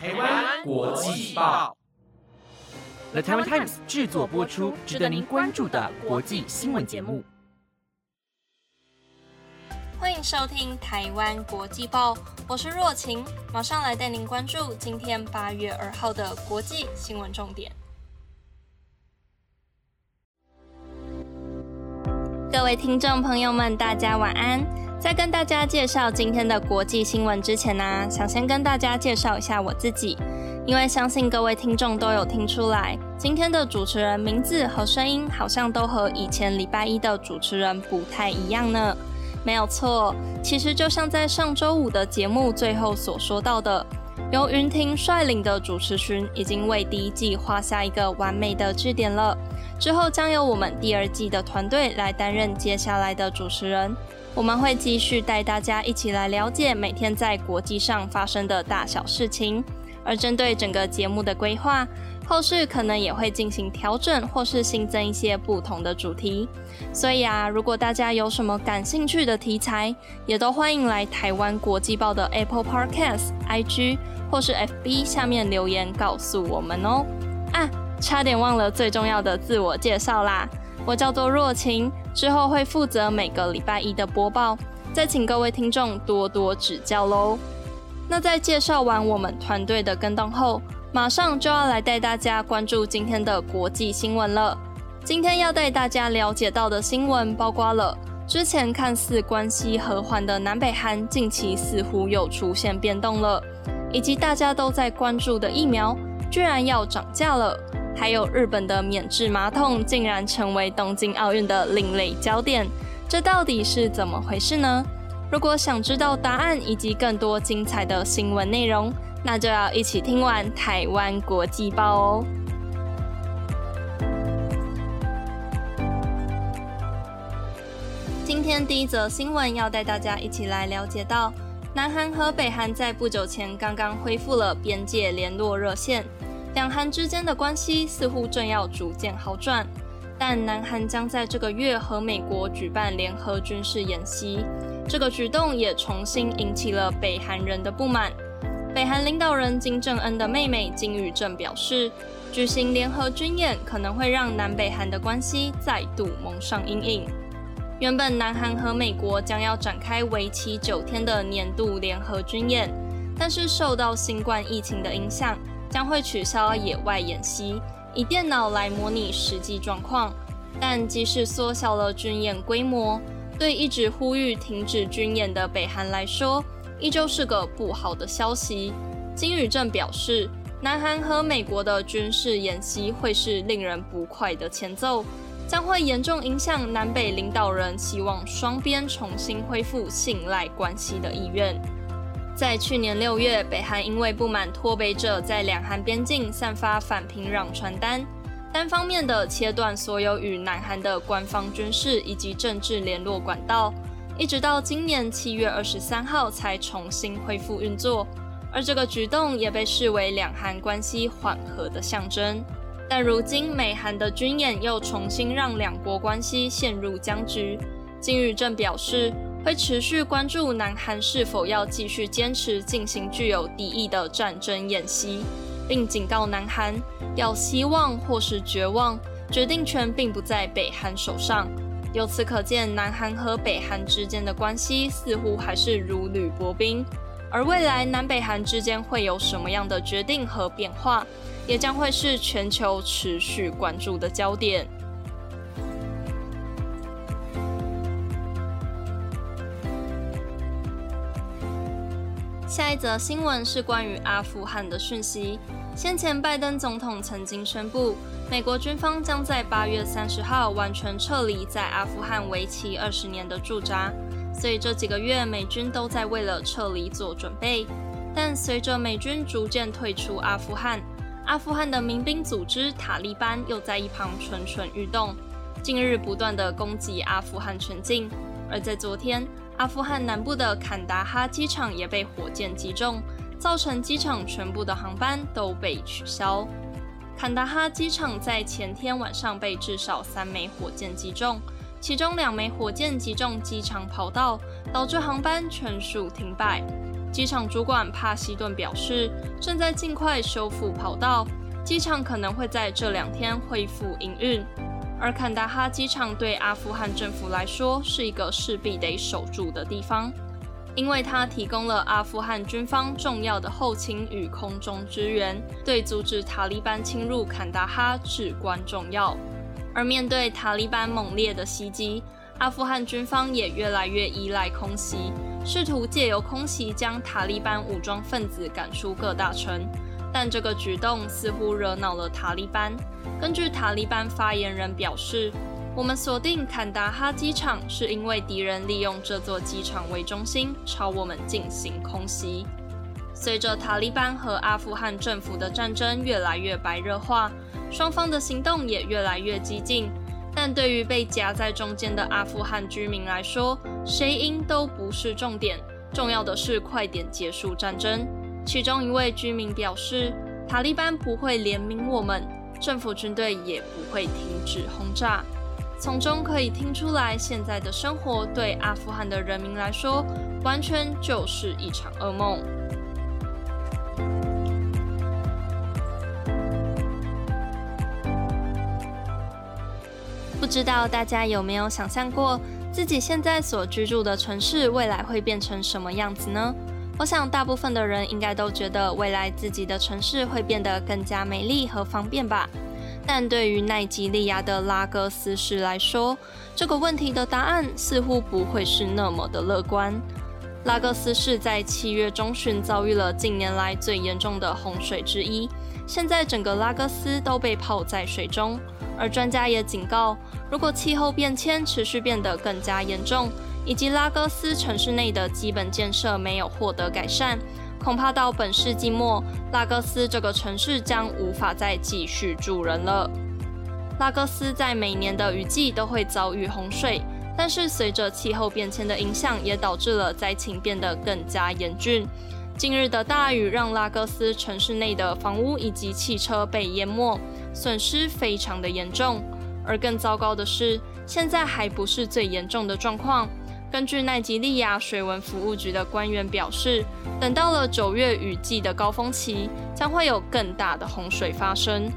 台湾国际报，The Taiwan Times 制作播出，值得您关注的国际新闻节目。欢迎收听台湾国际报，我是若晴，马上来带您关注今天八月二号的国际新闻重点。各位听众朋友们，大家晚安。在跟大家介绍今天的国际新闻之前呢，想先跟大家介绍一下我自己，因为相信各位听众都有听出来，今天的主持人名字和声音好像都和以前礼拜一的主持人不太一样呢。没有错，其实就像在上周五的节目最后所说到的，由云婷率领的主持群已经为第一季画下一个完美的句点了。之后将由我们第二季的团队来担任接下来的主持人。我们会继续带大家一起来了解每天在国际上发生的大小事情。而针对整个节目的规划，后续可能也会进行调整，或是新增一些不同的主题。所以啊，如果大家有什么感兴趣的题材，也都欢迎来台湾国际报的 Apple Podcast、IG 或是 FB 下面留言告诉我们哦。啊！差点忘了最重要的自我介绍啦！我叫做若晴，之后会负责每个礼拜一的播报，再请各位听众多多指教喽。那在介绍完我们团队的跟动后，马上就要来带大家关注今天的国际新闻了。今天要带大家了解到的新闻，包括了之前看似关系和缓的南北韩，近期似乎又出现变动了，以及大家都在关注的疫苗，居然要涨价了。还有日本的免治马桶竟然成为东京奥运的另类焦点，这到底是怎么回事呢？如果想知道答案以及更多精彩的新闻内容，那就要一起听完台湾国际报哦。今天第一则新闻要带大家一起来了解到，南韩和北韩在不久前刚刚恢复了边界联络热线。两韩之间的关系似乎正要逐渐好转，但南韩将在这个月和美国举办联合军事演习，这个举动也重新引起了北韩人的不满。北韩领导人金正恩的妹妹金宇镇表示，举行联合军演可能会让南北韩的关系再度蒙上阴影。原本南韩和美国将要展开为期九天的年度联合军演，但是受到新冠疫情的影响。将会取消野外演习，以电脑来模拟实际状况。但即使缩小了军演规模，对一直呼吁停止军演的北韩来说，依旧是个不好的消息。金宇镇表示，南韩和美国的军事演习会是令人不快的前奏，将会严重影响南北领导人希望双边重新恢复信赖关系的意愿。在去年六月，北韩因为不满脱北者在两韩边境散发反平壤传单，单方面的切断所有与南韩的官方军事以及政治联络管道，一直到今年七月二十三号才重新恢复运作。而这个举动也被视为两韩关系缓和的象征。但如今美韩的军演又重新让两国关系陷入僵局。金宇正表示。会持续关注南韩是否要继续坚持进行具有敌意的战争演习，并警告南韩要希望或是绝望，决定权并不在北韩手上。由此可见，南韩和北韩之间的关系似乎还是如履薄冰。而未来南北韩之间会有什么样的决定和变化，也将会是全球持续关注的焦点。下一则新闻是关于阿富汗的讯息。先前拜登总统曾经宣布，美国军方将在八月三十号完全撤离在阿富汗为期二十年的驻扎，所以这几个月美军都在为了撤离做准备。但随着美军逐渐退出阿富汗，阿富汗的民兵组织塔利班又在一旁蠢蠢欲动，近日不断的攻击阿富汗全境。而在昨天。阿富汗南部的坎达哈机场也被火箭击中，造成机场全部的航班都被取消。坎达哈机场在前天晚上被至少三枚火箭击中，其中两枚火箭击中机场跑道，导致航班全数停摆。机场主管帕西顿表示，正在尽快修复跑道，机场可能会在这两天恢复营运。而坎大哈机场对阿富汗政府来说是一个势必得守住的地方，因为它提供了阿富汗军方重要的后勤与空中支援，对阻止塔利班侵入坎大哈至关重要。而面对塔利班猛烈的袭击，阿富汗军方也越来越依赖空袭，试图借由空袭将塔利班武装分子赶出各大城。但这个举动似乎惹恼了塔利班。根据塔利班发言人表示，我们锁定坎达哈机场是因为敌人利用这座机场为中心朝我们进行空袭。随着塔利班和阿富汗政府的战争越来越白热化，双方的行动也越来越激进。但对于被夹在中间的阿富汗居民来说，谁赢都不是重点，重要的是快点结束战争。其中一位居民表示：“塔利班不会怜悯我们，政府军队也不会停止轰炸。”从中可以听出来，现在的生活对阿富汗的人民来说，完全就是一场噩梦。不知道大家有没有想象过，自己现在所居住的城市未来会变成什么样子呢？我想，大部分的人应该都觉得未来自己的城市会变得更加美丽和方便吧。但对于奈及利亚的拉各斯市来说，这个问题的答案似乎不会是那么的乐观。拉各斯市在七月中旬遭遇了近年来最严重的洪水之一，现在整个拉各斯都被泡在水中。而专家也警告，如果气候变迁持续变得更加严重，以及拉各斯城市内的基本建设没有获得改善，恐怕到本世纪末，拉各斯这个城市将无法再继续住人了。拉各斯在每年的雨季都会遭遇洪水，但是随着气候变迁的影响，也导致了灾情变得更加严峻。近日的大雨让拉各斯城市内的房屋以及汽车被淹没，损失非常的严重。而更糟糕的是，现在还不是最严重的状况。根据奈及利亚水文服务局的官员表示，等到了九月雨季的高峰期，将会有更大的洪水发生。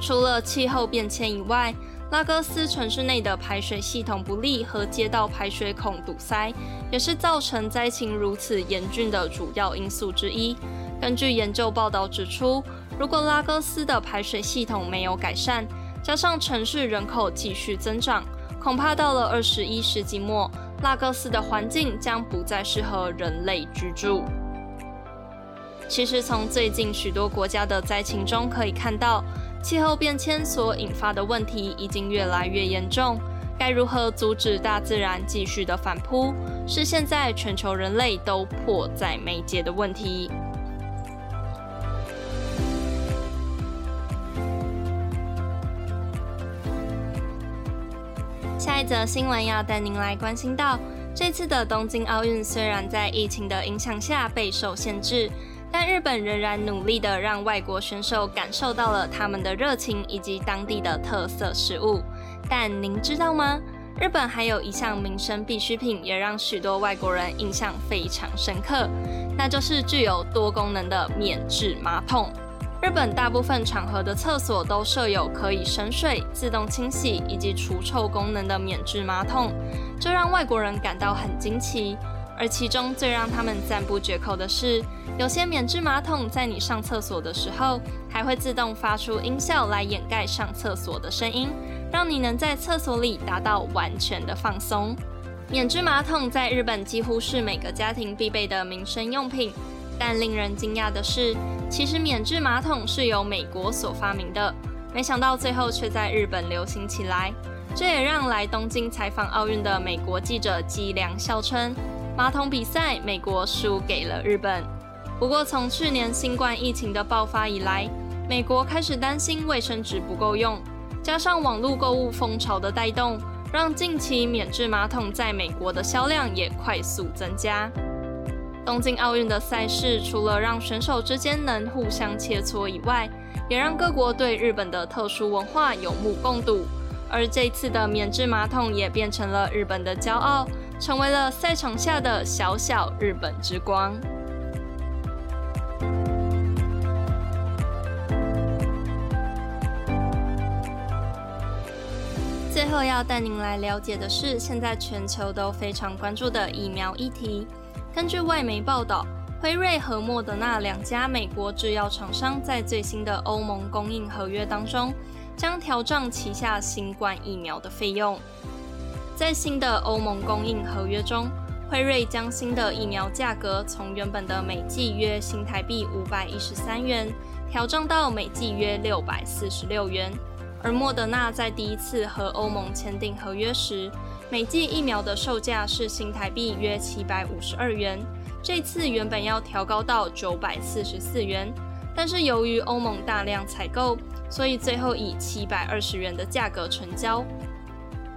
除了气候变迁以外，拉各斯城市内的排水系统不利和街道排水孔堵塞，也是造成灾情如此严峻的主要因素之一。根据研究报道指出，如果拉各斯的排水系统没有改善，加上城市人口继续增长，恐怕到了二十一世纪末。拉各斯的环境将不再适合人类居住。其实，从最近许多国家的灾情中可以看到，气候变迁所引发的问题已经越来越严重。该如何阻止大自然继续的反扑，是现在全球人类都迫在眉睫的问题。下一则新闻要带您来关心到，这次的东京奥运虽然在疫情的影响下备受限制，但日本仍然努力的让外国选手感受到了他们的热情以及当地的特色食物。但您知道吗？日本还有一项民生必需品，也让许多外国人印象非常深刻，那就是具有多功能的免治马桶。日本大部分场合的厕所都设有可以省水、自动清洗以及除臭功能的免治马桶，这让外国人感到很惊奇。而其中最让他们赞不绝口的是，有些免治马桶在你上厕所的时候，还会自动发出音效来掩盖上厕所的声音，让你能在厕所里达到完全的放松。免治马桶在日本几乎是每个家庭必备的民生用品。但令人惊讶的是，其实免治马桶是由美国所发明的，没想到最后却在日本流行起来。这也让来东京采访奥运的美国记者吉良笑称：“马桶比赛，美国输给了日本。”不过，从去年新冠疫情的爆发以来，美国开始担心卫生纸不够用，加上网络购物风潮的带动，让近期免治马桶在美国的销量也快速增加。东京奥运的赛事除了让选手之间能互相切磋以外，也让各国对日本的特殊文化有目共睹，而这次的免治马桶也变成了日本的骄傲，成为了赛场下的小小日本之光。最后要带您来了解的是现在全球都非常关注的疫苗议题。根据外媒报道，辉瑞和莫德纳两家美国制药厂商在最新的欧盟供应合约当中，将调涨旗下新冠疫苗的费用。在新的欧盟供应合约中，辉瑞将新的疫苗价格从原本的每剂约新台币五百一十三元，调涨到每剂约六百四十六元。而莫德纳在第一次和欧盟签订合约时，每剂疫苗的售价是新台币约七百五十二元，这次原本要调高到九百四十四元，但是由于欧盟大量采购，所以最后以七百二十元的价格成交。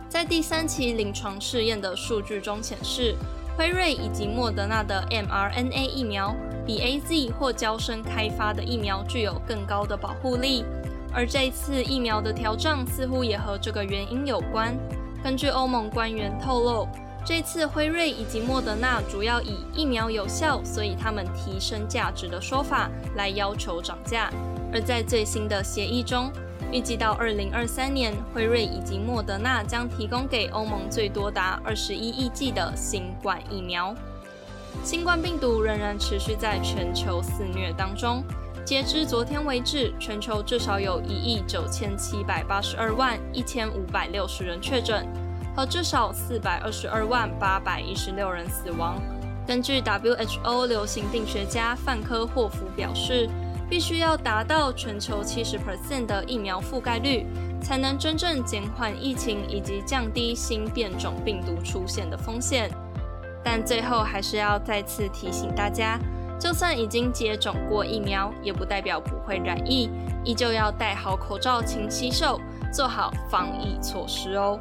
在第三期临床试验的数据中显示。辉瑞以及莫德纳的 mRNA 疫苗比 A Z 或交生开发的疫苗具有更高的保护力，而这次疫苗的调整似乎也和这个原因有关。根据欧盟官员透露，这次辉瑞以及莫德纳主要以疫苗有效，所以他们提升价值的说法来要求涨价，而在最新的协议中。预计到二零二三年，辉瑞以及莫德纳将提供给欧盟最多达二十一亿剂的新冠疫苗。新冠病毒仍然持续在全球肆虐当中。截至昨天为止，全球至少有一亿九千七百八十二万一千五百六十人确诊，和至少四百二十二万八百一十六人死亡。根据 WHO 流行病学家范科霍夫表示。必须要达到全球七十 percent 的疫苗覆盖率，才能真正减缓疫情以及降低新变种病毒出现的风险。但最后还是要再次提醒大家，就算已经接种过疫苗，也不代表不会染疫，依旧要戴好口罩、勤洗手，做好防疫措施哦。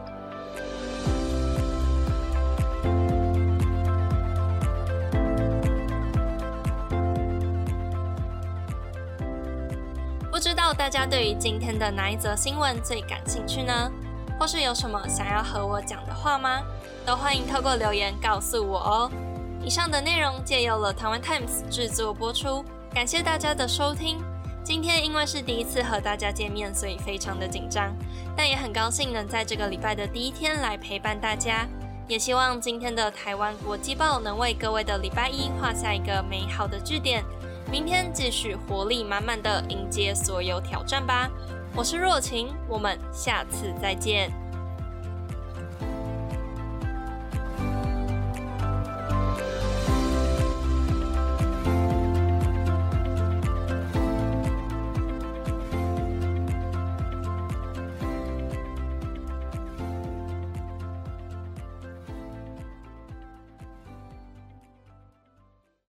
不知道大家对于今天的哪一则新闻最感兴趣呢？或是有什么想要和我讲的话吗？都欢迎透过留言告诉我哦。以上的内容借由了台湾 Times 制作播出，感谢大家的收听。今天因为是第一次和大家见面，所以非常的紧张，但也很高兴能在这个礼拜的第一天来陪伴大家。也希望今天的台湾国际报能为各位的礼拜一画下一个美好的句点。明天继续活力满满的迎接所有挑战吧！我是若晴，我们下次再见。